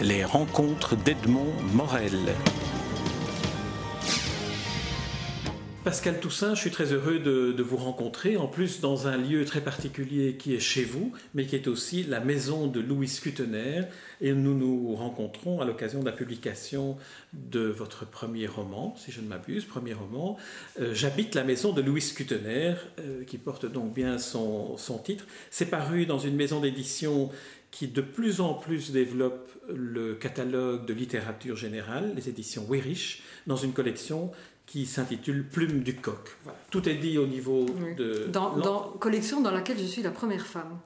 Les rencontres d'Edmond Morel. Pascal Toussaint, je suis très heureux de, vous rencontrer, en plus dans un lieu très particulier qui est chez vous, mais qui est aussi la maison de Louis Scutener. Et nous nous rencontrons à l'occasion de la publication de votre premier roman, si je ne m'abuse, premier roman, euh, J'habite la maison de Louis Scutener, euh, qui porte donc bien son, son titre. C'est paru dans une maison d'édition qui de plus en plus développe le catalogue de littérature générale, les éditions Weirich, dans une collection qui s'intitule Plume du coq. Tout est dit au niveau de... Dans, dans, collection dans laquelle je suis la première femme.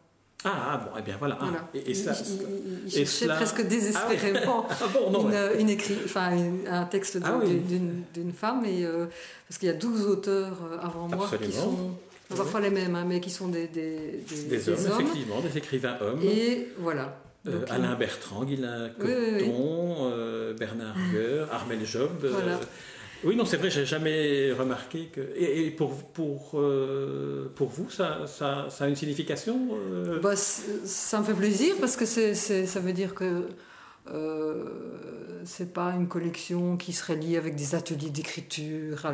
Ah, ah bon, eh bien voilà. Ah, et, ça, il, cherchait presque désespérément ah une, écrit, enfin, un texte ah d'une femme, et, euh, parce qu'il y a 12 auteurs euh, avant moi qui sont parfois les mêmes, hein, mais qui sont des, des, des, hommes, effectivement, des écrivains hommes. Et voilà. Euh, Alain Bertrand, Guylain Coton, Bernard Guer, Armel Job. Voilà. Oui, non, c'est vrai, j'ai jamais remarqué que. Et, pour, pour, euh, pour vous, ça, ça, ça, a une signification euh? bah, Ça me fait plaisir parce que c'est, ça veut dire que euh, c'est pas une collection qui serait liée avec des ateliers d'écriture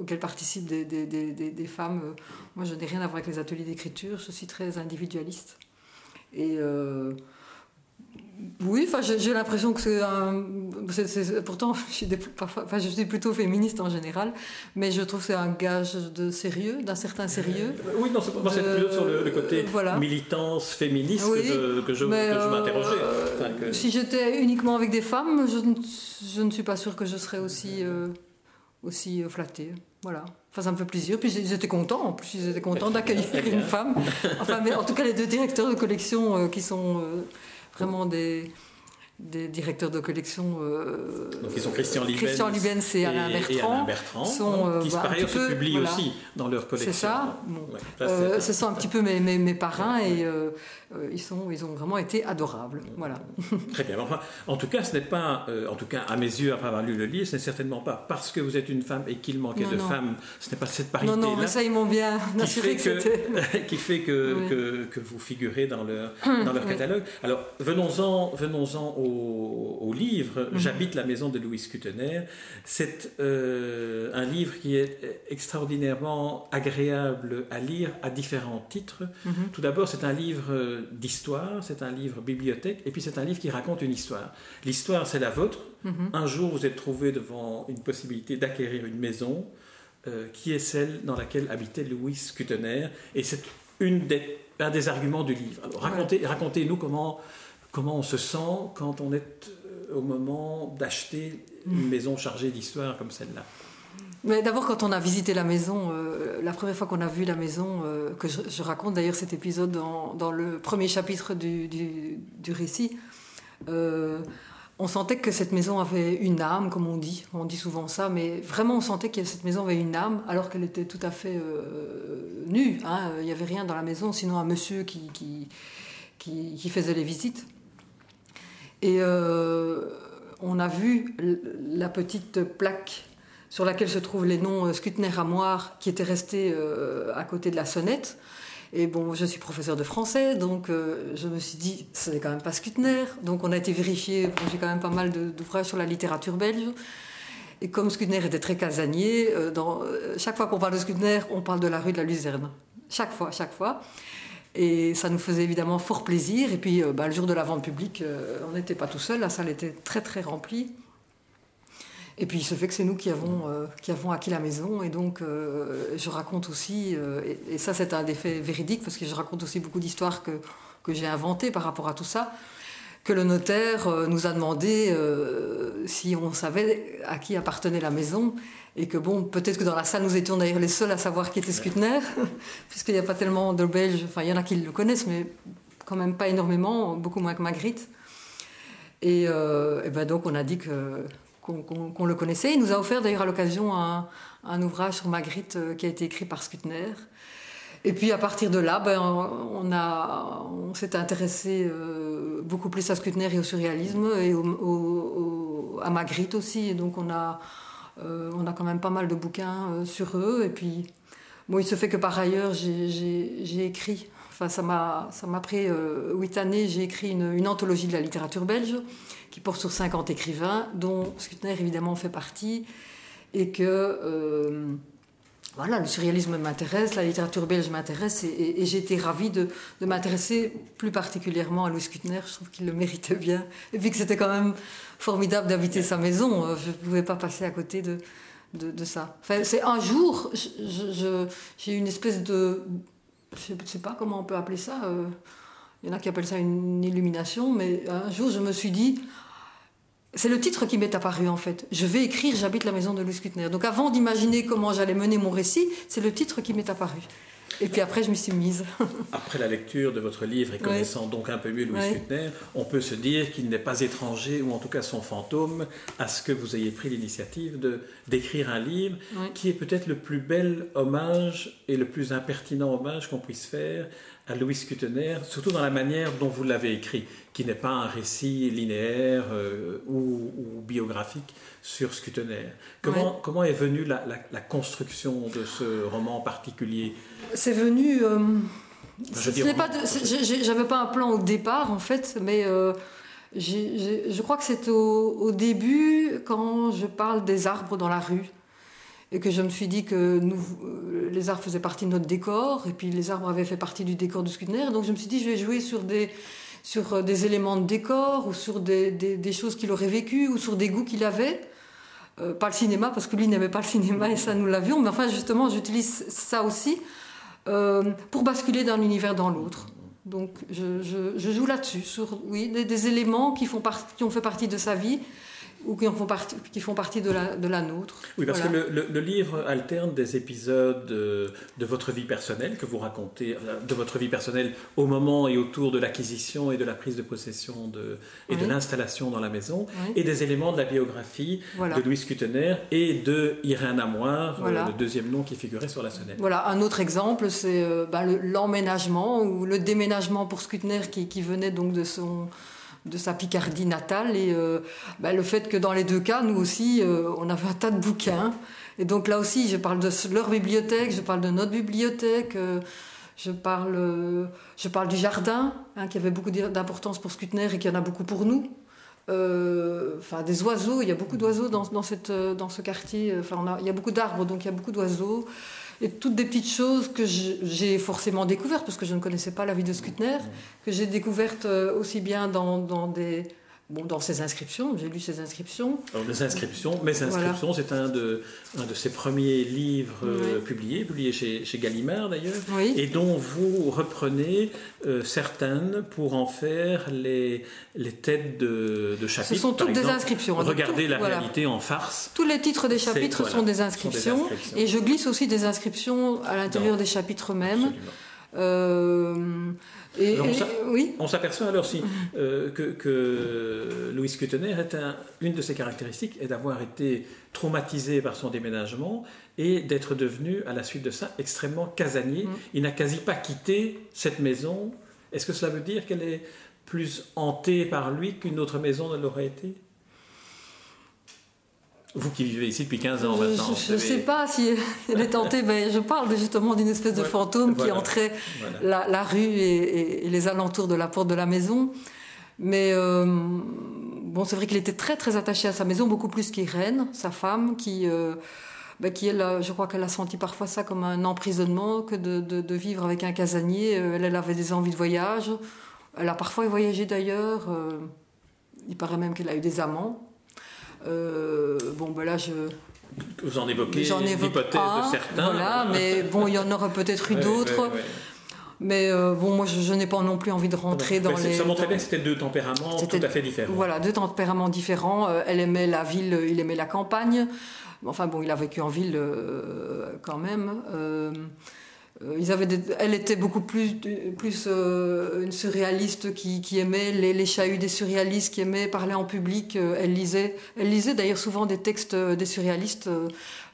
auxquels participent des, des, des, des, femmes. Moi, je n'ai rien à voir avec les ateliers d'écriture, je suis très individualiste. Et. Euh, oui, j'ai l'impression que c'est un. Pourtant, je suis, parfois, enfin, je suis plutôt féministe en général, mais je trouve que c'est un gage de sérieux, d'un certain sérieux. Euh, oui, non, c'est plutôt sur le, côté militance féministe que je, m'interrogeais. Euh, si j'étais uniquement avec des femmes, je ne, je ne, suis pas sûre que je serais aussi, euh, aussi flattée. Voilà. Enfin, ça me fait plaisir. Puis ils étaient contents. En plus, ils étaient contents d'accueillir une femme. Enfin, mais en tout cas, les deux directeurs de collection qui sont vraiment des, des directeurs de collection. Euh, Donc ils sont Christian Christian et, Alain Bertrand. sont, qui euh, par ailleurs se publient aussi dans leur collection. C'est ça. Euh, ce sont un petit peu mes, mes, mes parrains et ils, sont, ils ont vraiment été adorables. Voilà. Très bien. Enfin, en tout cas, ce n'est pas, euh, en tout cas à mes yeux, après avoir lu le livre, ce n'est certainement pas parce que vous êtes une femme et qu'il manquait de femmes. Ce n'est pas cette parité-là. Non, non, mais ça, ils m'ont bien assuré qui fait que, qui fait que, que, vous figurez dans leur, dans leur catalogue. Alors, venons-en venons -en au, au livre mhm. J'habite la maison de Louis Cutener. C'est euh, un livre qui est extraordinairement agréable à lire à différents titres. Mhm. Tout d'abord, c'est un livre d'histoire, c'est un livre bibliothèque, et puis c'est un livre qui raconte une histoire. L'histoire, c'est la vôtre. Mhm. Un jour, vous êtes trouvé devant une possibilité d'acquérir une maison euh, qui est celle dans laquelle habitait Louis Cutener, et c'est une des, un des arguments du livre. Alors, racontez, racontez-nous comment, comment on se sent quand on est euh, au moment d'acheter une mhm. maison chargée d'histoire comme celle-là. Mais d'abord, quand on a visité la maison, euh, la première fois qu'on a vu la maison, euh, que je, raconte d'ailleurs cet épisode dans, le premier chapitre du, récit, euh, on sentait que cette maison avait une âme, comme on dit. On dit souvent ça, mais vraiment on sentait que cette maison avait une âme, alors qu'elle était tout à fait nue. Hein. Il n'y avait rien dans la maison, sinon un monsieur qui faisait les visites. Et on a vu la petite plaque sur laquelle se trouvent les noms euh, Scutner Amoir qui étaient restés euh, à côté de la sonnette. Et bon, je suis professeur de français, donc euh, je me suis dit, ce n'est quand même pas Scutner. Donc on a été vérifié, j'ai quand même pas mal d'ouvrages sur la littérature belge. Et comme Scutner était très casanier, chaque fois qu'on parle de Scutner, on parle de la rue de la Luzerne. Chaque fois, chaque fois. Et ça nous faisait évidemment fort plaisir. Et puis bah, le jour de la vente publique, on n'était pas tout seul, la salle était très très remplie. Et puis il se fait que c'est nous qui avons, euh, qui avons acquis la maison. Et donc euh, je raconte aussi, euh, et, ça c'est un des faits véridiques, parce que je raconte aussi beaucoup d'histoires que, que j'ai inventées par rapport à tout ça, que le notaire nous a demandé si on savait à qui appartenait la maison. Et que bon, peut-être que dans la salle nous étions d'ailleurs les seuls à savoir qui était Scutner, puisqu'il n'y a pas tellement de Belges, enfin il y en a qui le connaissent, mais quand même pas énormément, beaucoup moins que Magritte. Et, et ben donc on a dit que qu'on le connaissait. Il nous a offert d'ailleurs à l'occasion un, ouvrage sur Magritte euh, qui a été écrit par Skutner. Et puis à partir de là, ben, on, on s'est intéressé euh, beaucoup plus à Skutner et au surréalisme et à Magritte aussi. Et donc on a, euh, on a quand même pas mal de bouquins sur eux. Et puis, bon, il se fait que par ailleurs, j'ai écrit Enfin, ça m'a, pris huit années. J'ai écrit une, une, anthologie de la littérature belge qui porte sur 50 écrivains, dont Skutner évidemment fait partie, et que voilà, le surréalisme m'intéresse, la littérature belge m'intéresse et, j'ai été ravie de, m'intéresser plus particulièrement à Louis Kutner. Je trouve qu'il le méritait bien. Et puis que c'était quand même formidable d'habiter sa maison, euh, je ne pouvais pas passer à côté de, de, ça. Enfin, c'est un jour, j'ai eu une espèce de. Je ne sais pas comment on peut appeler ça. Euh, il y en a qui appellent ça une illumination, mais un jour je me suis dit c'est le titre qui m'est apparu en fait. Je vais écrire J'habite la maison de Louis Kutner. Donc avant d'imaginer comment j'allais mener mon récit, c'est le titre qui m'est apparu. Et puis après, je m'y suis mise. après la lecture de votre livre et connaissant donc un peu mieux Louis Kutner, on peut se dire qu'il n'est pas étranger, ou en tout cas son fantôme, à ce que vous ayez pris l'initiative de d'écrire un livre qui est peut-être le plus bel hommage et le plus impertinent hommage qu'on puisse faire à Louis Kutener, surtout dans la manière dont vous l'avez écrit, qui n'est pas un récit linéaire euh, ou, biographique sur Skutener. Comment, comment est venue la, la, construction de ce roman particulier? C'est venu... Euh, je n'avais pas, un plan au départ, en fait, mais... Euh, je crois que c'est au, au, début, quand je parle des arbres dans la rue et que je me suis dit que euh, les arbres faisaient partie de notre décor, et puis les arbres avaient fait partie du décor du Skutner. Donc je me suis dit, je vais jouer sur des, sur euh, des éléments de décor, ou sur des, des, choses qu'il aurait vécues, ou sur des goûts qu'il avait. Euh, pas le cinéma, parce que lui n'aimait pas le cinéma, et ça nous l'avions. Mais enfin, justement, j'utilise ça aussi pour basculer d'un univers dans l'autre. Donc je, joue là-dessus, sur oui, des, des éléments qui, font qui ont fait partie de sa vie ou qui, font partie, qui font partie de la, de la nôtre. Oui, parce que le, le, livre alterne des épisodes de, de, votre vie personnelle que vous racontez, euh, de votre vie personnelle au moment et autour de l'acquisition et de la prise de possession de, et de l'installation dans la maison, et des éléments de la biographie de Louis Kutener et de Irène Amoir, euh, le deuxième nom qui figurait sur la sonnette. Voilà, un autre exemple, c'est euh, bah, l'emménagement ou le déménagement pour Skutner qui, qui venait donc de son de sa Picardie natale et euh, bah, le fait que dans les deux cas, nous aussi, euh, on avait un tas de bouquins. Et donc là aussi, je parle de leur bibliothèque, je parle de notre bibliothèque, euh, je, parle, je parle du jardin, hein, qui avait beaucoup d'importance pour Skutner et qui en a beaucoup pour nous. Enfin, des oiseaux, il y a beaucoup d'oiseaux dans, dans, dans ce quartier. Enfin, il y a beaucoup d'arbres, donc il y a beaucoup d'oiseaux et toutes des petites choses que j'ai forcément découvertes, parce que je ne connaissais pas la vie de Skutner, que j'ai découvertes euh, aussi bien dans, dans des Bon, dans ses inscriptions, j'ai lu ses inscriptions. Alors, les inscriptions, mes inscriptions, c'est un de, un de ses premiers livres euh, publiés, publié chez, chez Gallimard d'ailleurs, et dont vous reprenez euh, certaines pour en faire les, les têtes de, de chapitres. Ce sont toutes des inscriptions. Hein, regardez la réalité en farce. Tous les titres des chapitres sont, des inscriptions, et je glisse aussi des inscriptions à l'intérieur des chapitres même. Euh, on s'aperçoit alors si, euh, que, que, Louis Kutener, est une de ses caractéristiques est d'avoir été traumatisé par son déménagement et d'être devenu, à la suite de ça, extrêmement casanier. Mm. Il n'a quasi pas quitté cette maison. Est-ce que cela veut dire qu'elle est plus hantée par lui qu'une autre maison ne l'aurait été? Vous qui vivez ici depuis 15 ans maintenant. Je ne sais pas si elle est tentée, mais je parle justement d'une espèce de fantôme qui entrait la, rue et, les alentours de la porte de la maison. Mais euh, bon, c'est vrai qu'il était très très attaché à sa maison, beaucoup plus qu'Irène, sa femme, qui, euh, ben, qui elle, je crois qu'elle a senti parfois ça comme un emprisonnement que de, de, vivre avec un casanier. Euh, elle, elle, avait des envies de voyage. Elle a parfois voyagé d'ailleurs. il paraît même qu'elle a eu des amants. Euh, bon, ben là, je. Vous en évoquez l'hypothèse de certains. Voilà, mais bon, il y en aurait peut-être eu d'autres. Mais euh, bon, moi, je, n'ai pas non plus envie de rentrer dans les. Ça montrait bien que c'était deux tempéraments tout à fait différents. Voilà, deux tempéraments différents. Euh, elle aimait la ville, il aimait la campagne. Enfin bon, il a vécu en ville quand même. Euh, ils avaient elle était beaucoup plus, plus euh, une surréaliste qui, qui aimait les, les, chahuts des surréalistes, qui aimait parler en public. Euh, elle lisait, elle lisait d'ailleurs souvent des textes des surréalistes.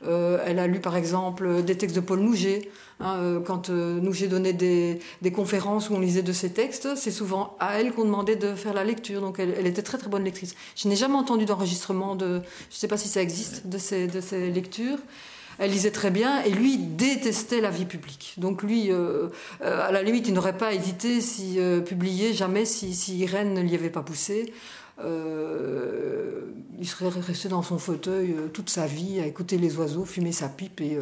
elle a lu par exemple des textes de Paul Nouget. Hein, quand Nouget donnait des, des, conférences où on lisait de ses textes, c'est souvent à elle qu'on demandait de faire la lecture. Donc elle, elle était très très bonne lectrice. Je n'ai jamais entendu d'enregistrement de, je ne sais pas si ça existe, de ces, de ces lectures. Elle lisait très bien et lui détestait la vie publique. Donc lui, euh, à la limite, il n'aurait pas hésité si publier jamais si, si, Irène ne l'y avait pas poussé. il serait resté dans son fauteuil toute sa vie à écouter les oiseaux, fumer sa pipe et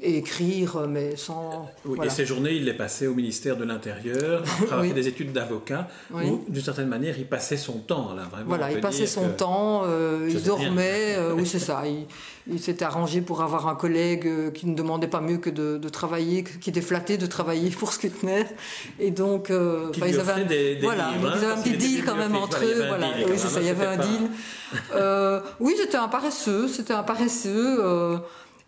écrire, mais sans. Oui, Et ces journées, il les passait au ministère de l'Intérieur, après avoir fait des études d'avocat, où d'une certaine manière, il passait son temps là, vraiment. Voilà, il passait son temps, euh, il dormait, euh, oui, c'est ça. Il, s'était arrangé pour avoir un collègue euh, qui ne demandait pas mieux que de, travailler, qui était flatté de travailler pour Skutner. Et donc, ils avaient un, des, voilà, livres, ils avaient un petit deal quand même entre eux. Voilà, oui, c'est ça, il y avait un deal. oui, c'était un paresseux, c'était un paresseux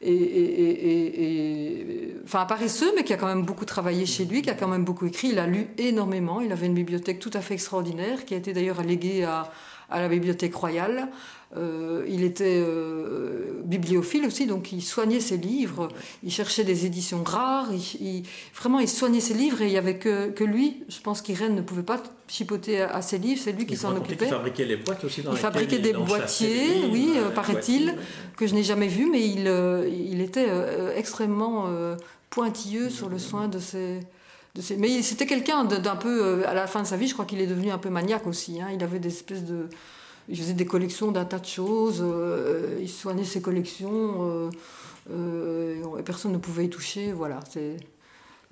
et, enfin paresseux, mais qui a quand même beaucoup travaillé chez lui, qui a quand même beaucoup écrit. Il a lu énormément. Il avait une bibliothèque tout à fait extraordinaire, qui a été d'ailleurs alléguée à la Bibliothèque royale. Euh, il était euh, bibliophile aussi, donc il soignait ses livres, il cherchait des éditions rares, il, vraiment il soignait ses livres et il n'y avait que, que, lui. Je pense qu'Irène ne pouvait pas chipoter à, ses livres, c'est lui qui s'en occupait. Il fabriquait les boîtes aussi dans Il fabriquait des boîtiers, oui, euh, paraît-il, que je n'ai jamais vu, mais il, il était extrêmement pointilleux sur le soin de ses. De ses... Mais c'était quelqu'un d'un peu, à la fin de sa vie, je crois qu'il est devenu un peu maniaque aussi. Hein. Il avait des espèces de, il faisait des collections d'un tas de choses, euh, il soignait ses collections, euh, euh, et personne ne pouvait y toucher. Voilà, c'est.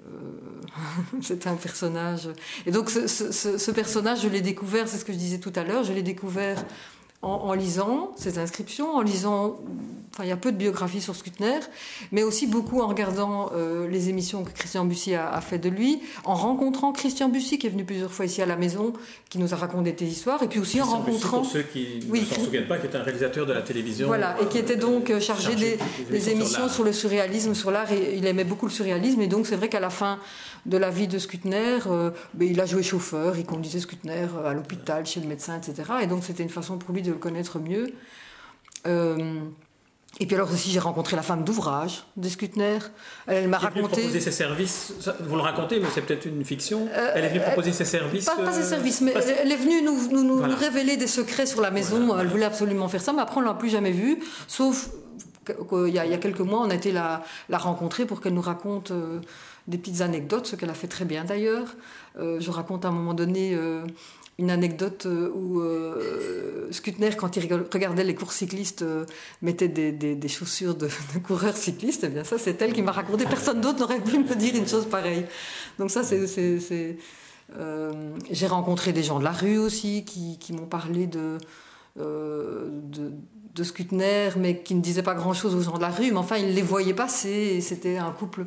c'était un personnage. Et donc ce personnage, je l'ai découvert, c'est ce que je disais tout à l'heure, je l'ai découvert en, lisant ces inscriptions, en lisant, enfin il y a peu de biographies sur Skutner, mais aussi beaucoup en regardant euh, les émissions que Christian Bussy a, fait de lui, en rencontrant Christian Bussy qui est venu plusieurs fois ici à la maison, qui nous a raconté des histoires, et puis aussi en rencontrant... pour ceux qui ne s'en souviennent pas, qui est un réalisateur de la télévision. Voilà, et qui était donc euh, chargé, des, émissions sur, le surréalisme, sur l'art, et il aimait beaucoup le surréalisme, et donc c'est vrai qu'à la fin de la vie de Skutner, euh, ben, il a joué chauffeur, il conduisait Skutner à l'hôpital, chez le médecin, etc. Et donc c'était une façon pour lui de le connaître mieux. Euh, et puis alors aussi, j'ai rencontré la femme d'ouvrage de Skutner. Elle, m'a raconté. Elle est venue proposer ses services. Vous le racontez, mais c'est peut-être une fiction. Euh, elle est venue proposer ses services. Pas, ses services, mais elle est venue nous, nous, révéler des secrets sur la maison. Elle voulait absolument faire ça, mais après on l'a plus jamais vue, sauf qu'il y, a quelques mois, on a été la, la rencontrer pour qu'elle nous raconte des petites anecdotes, ce qu'elle a fait très bien d'ailleurs. Euh, je raconte à un moment donné euh, une anecdote euh, où Skutner, quand il regardait les courses cyclistes, mettait des, chaussures de, coureurs cyclistes. Eh bien ça, c'est elle qui m'a raconté. Personne d'autre n'aurait pu me dire une chose pareille. Donc ça, c'est... J'ai rencontré des gens de la rue aussi qui, m'ont parlé de, de, mais qui ne disaient pas grand-chose aux gens de la rue. Mais enfin, ils les voyaient passer. C'était un couple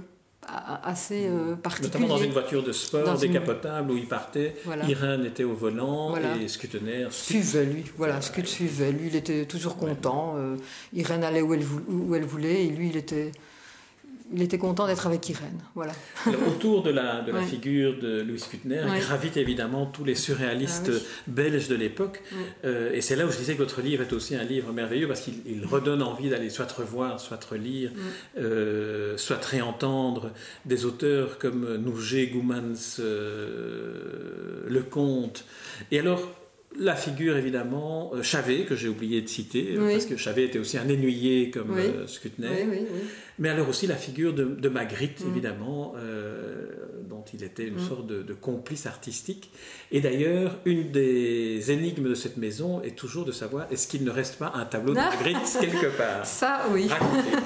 assez euh, particulier. Notamment dans une voiture de sport décapotable où il partait. Irène était au volant et Skutner suivait lui. Voilà, Skut suivait lui. Il était toujours content. Euh, Irène allait où elle, où elle voulait et lui, il était il était content d'être avec Irène. Voilà. autour de la, de la figure de Louis Kutner gravitent évidemment tous les surréalistes ah belges de l'époque. Euh, et c'est là où je disais que votre livre est aussi un livre merveilleux parce qu'il redonne envie d'aller soit revoir, soit relire, euh, soit réentendre des auteurs comme Nouget, Goumans, euh, Lecomte. Et alors, la figure évidemment euh, Chavet que j'ai oublié de citer parce que Chavet était aussi un ennuyé comme oui. Euh, mais alors aussi la figure de, Magritte mm. évidemment euh, dont il était une mm. sorte de, complice artistique. Et d'ailleurs une des énigmes de cette maison est toujours de savoir est-ce qu'il ne reste pas un tableau de Magritte quelque part? Ça oui.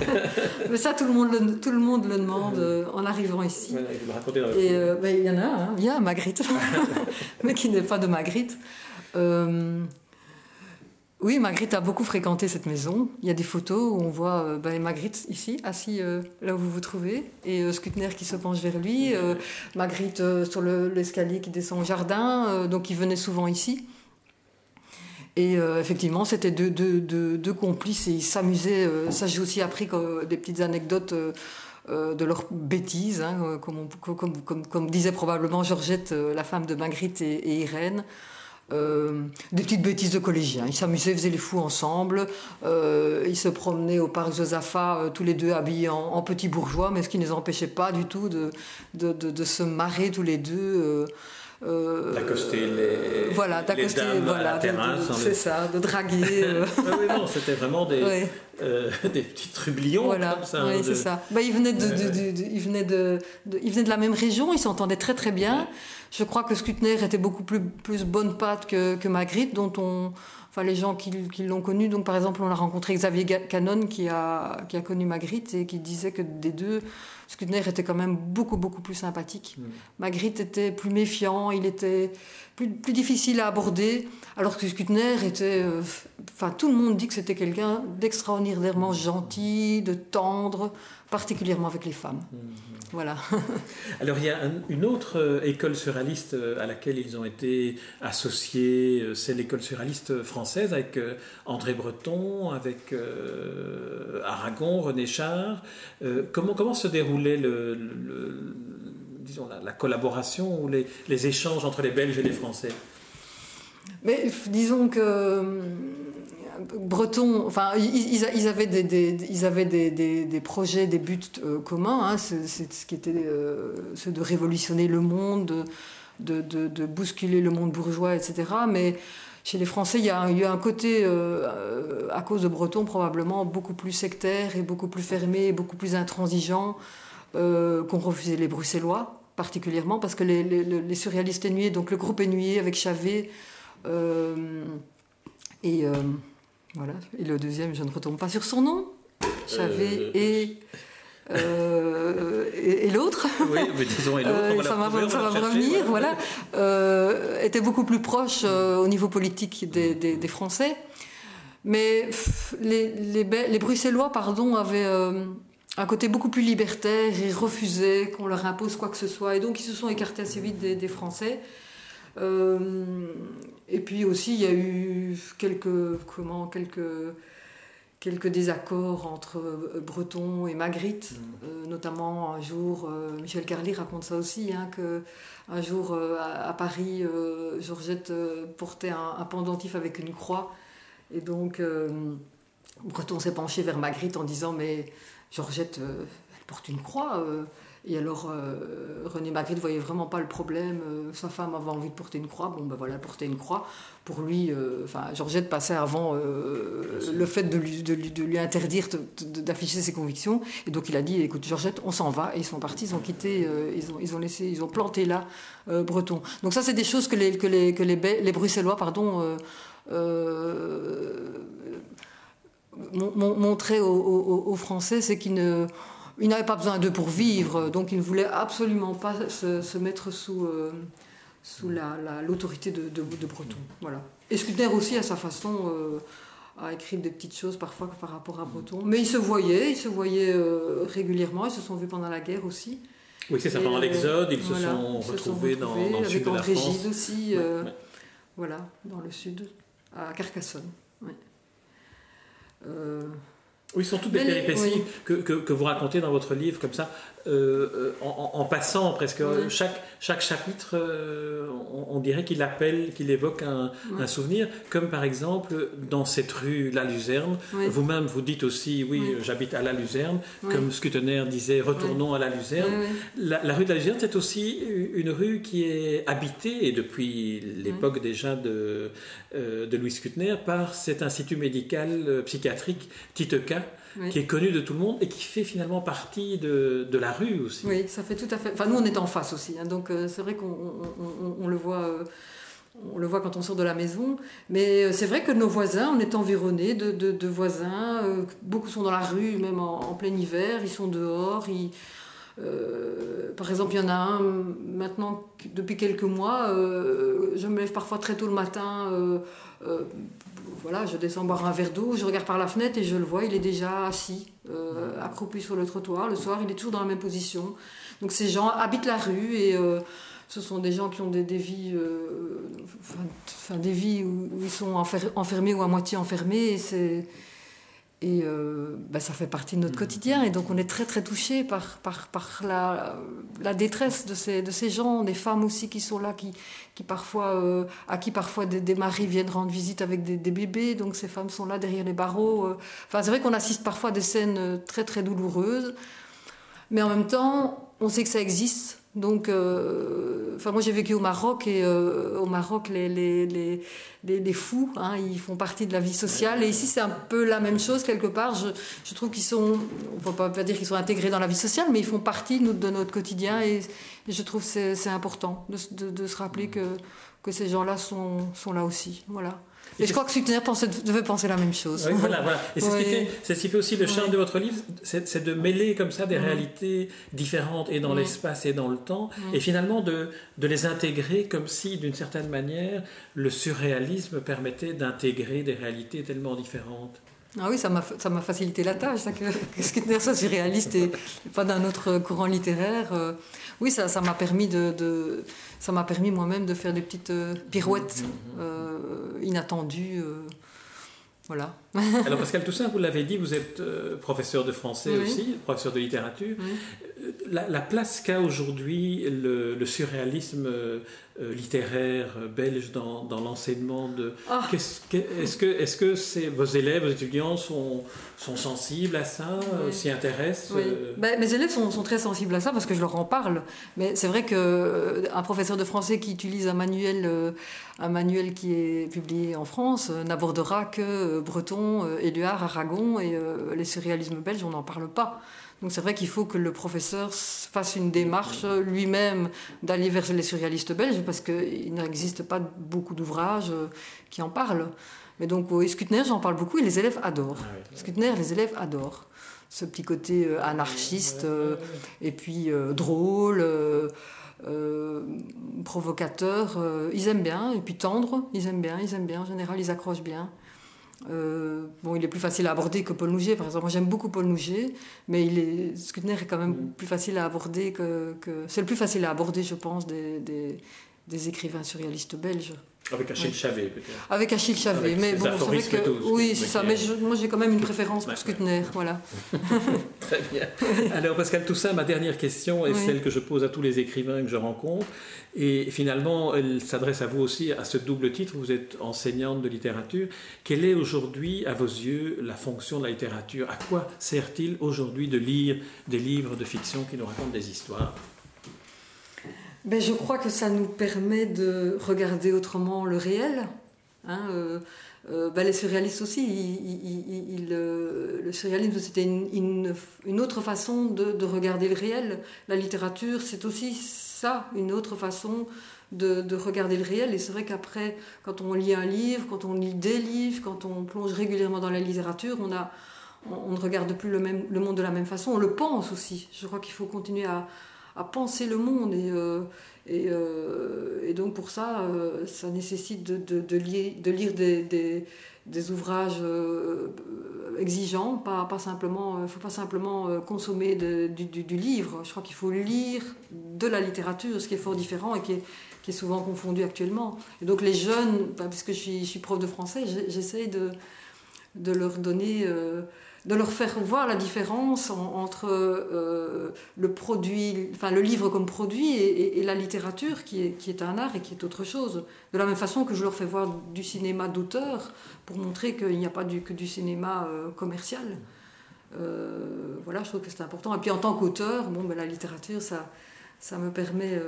Mais ça tout le monde le, tout le monde le demande en arrivant ici. Et ben, il y en a hein. il y a Magritte. Mais qui n'est pas de Magritte euh, oui, Magritte a beaucoup fréquenté cette maison. Il y a des photos où on voit euh, ben, Magritte ici, assis euh, là où vous vous trouvez, et Skutner qui se penche vers lui, Magritte sur l'escalier qui descend au jardin, donc il venait souvent ici. Et effectivement, c'était deux, complices et ils s'amusaient. ça, j'ai aussi appris des petites anecdotes de leurs bêtises, hein, comme, comme, disait probablement Georgette, la femme de Magritte et Irène. Euh, des petites bêtises de collégiens. Ils s'amusaient, faisaient les fous ensemble. Euh, ils se promenaient au parc Josaphat, euh, tous les deux habillés en, petits bourgeois, mais ce qui ne les empêchait pas du tout de, de, se marrer tous les deux. D'accoster les, voilà, d'accoster, voilà, la c'est ça, de draguer. ah oui, non, c'était vraiment des, des petits trublions voilà. comme ça. Oui, hein, c'est ça. Bah, ils, venaient de, ils, venaient de, ils venaient de la même région, ils s'entendaient très très bien. Je crois que Skutner était beaucoup plus, plus bonne patte que, que Magritte, dont on, enfin les gens qui, qui l'ont connu. Donc par exemple, on a rencontré Xavier Canon qui a, qui a connu Magritte et qui disait que des deux, Skutner était quand même beaucoup beaucoup plus sympathique. Mm. Magritte était plus méfiant, il était plus, plus difficile à aborder, alors que Skutner était, euh, enfin tout le monde dit que c'était quelqu'un d'extraordinairement gentil, de tendre, particulièrement avec les femmes. Mm. Voilà. Alors il y a une autre euh, école surréaliste euh, à laquelle ils ont été associés, euh, c'est l'école surréaliste française avec André Breton, avec Aragon, René Char. comment, comment se déroulait le, disons, la, collaboration ou les, les échanges entre les Belges et les Français? Mais disons que Breton, enfin, ils, avaient des, ils avaient des, projets, des buts euh, communs. Hein, c'est ce qui était euh, ce de révolutionner le monde, de, bousculer le monde bourgeois, etc. Mais chez les Français, il y a, eu un côté, euh, à cause de Breton, probablement beaucoup plus sectaire et beaucoup plus fermé, beaucoup plus intransigeant qu'ont refusé les Bruxellois, particulièrement parce que les, les, surréalistes ennuyés, donc le groupe ennuyé avec Chavet et voilà. Et le deuxième, je ne retombe pas sur son nom. J'avais euh, euh, et, et, l'autre. Oui, mais disons et l'autre. Euh, ça va, revenir, voilà. était beaucoup plus proche au niveau politique des, des, Français. Mais les, les, les, Bruxellois, pardon, avaient un côté beaucoup plus libertaire. Ils refusaient qu'on leur impose quoi que ce soit. Et donc, ils se sont écartés assez vite des, des Français. Et puis aussi, il y a eu quelques, comment, quelques, quelques désaccords entre euh, Breton et Magritte, mm. euh, notamment un jour, euh, Michel Carly raconte ça aussi, hein, que un jour à, Paris, Georgette portait un, pendentif avec une croix, et donc Breton s'est penché vers Magritte en disant mais Georgette, elle porte une croix. Et alors, euh, René Magritte ne voyait vraiment pas le problème. Euh, sa femme avait envie de porter une croix. Bon, ben voilà, porter une croix. Pour lui, euh, enfin, Georgette passait avant le fait de lui, de, lui interdire d'afficher ses convictions. Et donc, il a dit écoute, Georgette, on s'en va. Et ils sont partis, ils ont quitté, ils, ont, ils ont laissé, ils ont planté là Breton. Donc, ça, c'est des choses que les, que les, que les, les Bruxellois, pardon, montraient aux, aux Français, c'est qu'ils ne il n'avait pas besoin d'eux pour vivre, donc il ne voulait absolument pas se, mettre sous, euh, sous l'autorité de, de, Breton. Voilà. Et Sculpter aussi, à sa façon, euh, a écrit des petites choses parfois par rapport à Breton. Mais ils se voyaient, ils se voyaient euh, régulièrement, ils se sont vus pendant la guerre aussi. Oui, c'est ça, pendant l'Exode, ils, se sont retrouvés, dans, dans, le sud de la France. aussi, voilà, dans le sud, à Carcassonne. Oui, ce sont toutes des péripéties que, que, que, vous racontez dans votre livre, comme ça, euh, euh, en, passant presque. Chaque, chaque chapitre, euh, on, dirait qu'il appelle, qu'il évoque un, un, souvenir, comme par exemple dans cette rue La Luzerne. Vous-même, vous dites aussi, oui, j'habite à La Luzerne, comme Scutener disait, retournons à La Luzerne. La, rue de La Luzerne, c'est aussi une rue qui est habitée, et depuis l'époque déjà de, de Louis Scutener, par cet institut médical psychiatrique Qui est connu de tout le monde et qui fait finalement partie de, de, la rue aussi. Oui, ça fait tout à fait. Enfin, nous, on est en face aussi, hein, donc euh, c'est vrai qu'on on, le voit. Euh, on le voit quand on sort de la maison, mais euh, c'est vrai que nos voisins, on est environné de, de, voisins, beaucoup sont dans la rue, même en, plein hiver, ils sont dehors, ils, par exemple, il y en a un maintenant, depuis quelques mois, je me lève parfois très tôt le matin voilà, je descends boire un verre d'eau, je regarde par la fenêtre et je le vois, il est déjà assis, euh, accroupi sur le trottoir. Le soir, il est toujours dans la même position. Donc ces gens habitent la rue et euh, ce sont des gens qui ont des, vies, euh, des vies où, ils sont enfermés ou à moitié enfermés. C'est et euh, bah, ça fait partie de notre mmh. quotidien. Et donc on est très très touché par, par, par la, la, détresse de ces, de ces gens, des femmes aussi qui sont là, qui, qui parfois, euh, à qui parfois des, maris viennent rendre visite avec des, des, bébés. Donc ces femmes sont là derrière les barreaux. Euh. Enfin c'est vrai qu'on assiste parfois à des scènes très très douloureuses. Mais en même temps, on sait que ça existe. Donc enfin moi j'ai vécu au Maroc et au Maroc les, les, les, les, fous, hein, ils font partie de la vie sociale. Et ici c'est un peu la même chose quelque part. Je, je trouve qu'ils sont, on ne va pas dire qu'ils sont intégrés dans la vie sociale, mais ils font partie de notre quotidien et, je trouve que c'est important de, de, se rappeler que, que ces gens-là sont, sont là aussi. Voilà. Et, je crois que Suckner devait penser la même chose. Oui, voilà, voilà. Et c'est ce, qui fait aussi le charme de votre livre, c'est de mêler comme ça des réalités différentes et dans l'espace et dans le temps, et finalement de, de, les intégrer comme si, d'une certaine manière, le surréalisme permettait d'intégrer des réalités tellement différentes. Ah oui, ça m'a facilité la tâche, ça, que, que Skinner soit surréaliste et pas d'un autre courant littéraire. Euh, oui, ça m'a permis de, ça m'a permis moi-même de faire des petites euh, pirouettes mmh, mmh, mmh. Euh, inattendues. Voilà. Alors Pascal Toussaint, vous l'avez dit, vous êtes professeur de français aussi, professeur de littérature. La, place qu'a aujourd'hui le, surréalisme euh, littéraire belge dans, dans l'enseignement de ah. est-ce que est-ce que c'est vos élèves vos étudiants sont sont sensibles à ça euh, s'y intéressent euh? ben, mes élèves sont, sont, très sensibles à ça parce que je leur en parle mais c'est vrai que un professeur de français qui utilise un manuel un manuel qui est publié en France n'abordera que breton éluard aragon et les surréalismes belges on n'en parle pas donc c'est vrai qu'il faut que le professeur fasse une démarche lui-même d'aller vers les surréalistes belges parce qu'il n'existe pas beaucoup d'ouvrages euh, qui en parlent. Mais donc au Skutner, j'en parle beaucoup et les élèves adorent. Ah Skutner, les élèves adorent. Ce petit côté euh, anarchiste euh, et puis drôle. provocateur, ils aiment bien, et puis tendre, ils aiment bien, ils aiment bien, en général ils accrochent bien. Euh, bon, il est plus facile à aborder que Paul Nouget, par exemple. Moi, j'aime beaucoup Paul Nouget, mais il est, Skutner est quand même mm. plus facile à aborder que. C'est le plus facile à aborder, je pense, des, des, des écrivains surréalistes belges. Avec Achille Chavet, peut-être. Avec Achille Chavet, mais bon, c'est vrai que. Oui, c'est ça, mais moi j'ai quand même une préférence pour Skutner, voilà. Très bien. Alors, Pascal Toussaint, ma dernière question est celle que je pose à tous les écrivains que je rencontre. Et finalement, elle s'adresse à vous aussi à ce double titre. Vous êtes enseignante de littérature. Quelle est aujourd'hui, à vos yeux, la fonction de la littérature? À quoi sert-il aujourd'hui de lire des livres de fiction qui nous racontent des histoires? Ben, Je crois que ça nous permet de regarder autrement le réel. Hein, euh, euh, ben, les surréalistes aussi, euh, le surréalisme c'était une, une, autre façon de, de, regarder le réel. La littérature c'est aussi ça, une autre façon de, de regarder le réel. Et c'est vrai qu'après, quand on lit un livre, quand on lit des livres, quand on plonge régulièrement dans la littérature, on, ne regarde plus le monde de la même façon, on le pense aussi. Je crois qu'il faut continuer à, à penser le monde. Et, euh, euh, et, donc pour ça, euh, ça nécessite de, de, lire, de lire des, des, ouvrages exigeants, pas, pas simplement, faut pas simplement consommer du, du, du, livre. Je crois qu'il faut lire de la littérature, ce qui est fort différent et qui est, qui est souvent confondu actuellement. Et donc les jeunes, parce que je suis, je suis prof de français, j'essaye de, de leur donner de leur faire voir la différence entre euh, le produit, enfin le livre comme produit et, la littérature qui est, qui est, un art et qui est autre chose. De la même façon que je leur fais voir du cinéma d'auteur pour montrer qu'il n'y a pas du, que du cinéma euh, commercial. Euh, voilà, je trouve que c'est important. Et puis en tant qu'auteur, bon, ben, la littérature, ça, ça me permet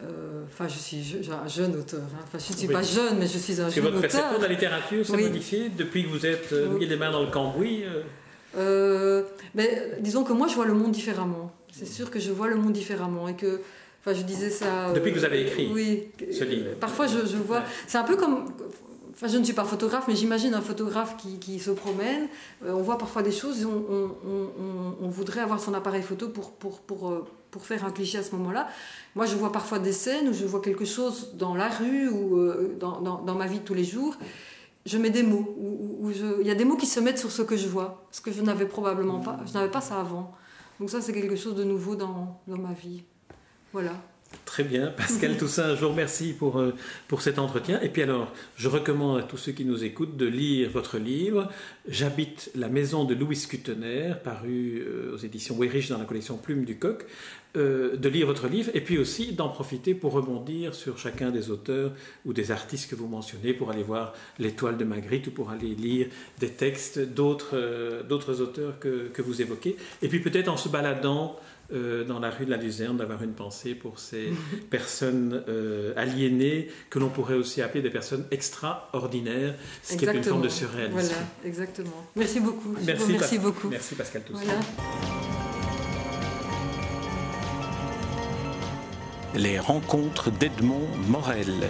euh, enfin, je suis un jeune auteur. Hein. Enfin, je ne suis pas jeune, mais je suis un jeune auteur. votre perception de la littérature s'est modifiée depuis que vous êtes euh, mis les mains dans le cambouis euh? mais, Disons que moi, je vois le monde différemment. C'est sûr que je vois le monde différemment. Et que, enfin, je disais ça. depuis que vous avez écrit oui, ce livre. Parfois, je, je vois. C'est un peu comme. Enfin, je ne suis pas photographe, mais j'imagine un photographe qui, qui se promène. on voit parfois des choses on, on, on, on, voudrait avoir son appareil photo pour, pour, pour, pour faire un cliché à ce moment-là. Moi, je vois parfois des scènes où je vois quelque chose dans la rue ou euh, dans, dans, ma vie de tous les jours. Je mets des mots. Il y a des mots qui se mettent sur ce que je vois, ce que je n'avais probablement pas. Je n'avais pas ça avant. Donc ça, c'est quelque chose de nouveau dans, dans ma vie. Voilà. Très bien, Pascal Toussaint, je vous remercie pour, euh, pour cet entretien. Et puis alors, je recommande à tous ceux qui nous écoutent de lire votre livre. J'habite la maison de Louis Kutener, paru euh, aux éditions Weyrich dans la collection Plume du Coq. Euh, de lire votre livre et puis aussi d'en profiter pour rebondir sur chacun des auteurs ou des artistes que vous mentionnez, pour aller voir L'étoile de Magritte ou pour aller lire des textes d'autres d'autres auteurs que, que vous évoquez. Et puis peut-être en se baladant euh, dans la rue de la Luzerne, d'avoir une pensée pour ces personnes euh, aliénées que l'on pourrait aussi appeler des personnes extraordinaires, ce qui est une forme de surréalisme. Voilà, exactement. Merci beaucoup. Merci, merci beaucoup. Merci Pascal Toussaint. Les rencontres d'Edmond Morel.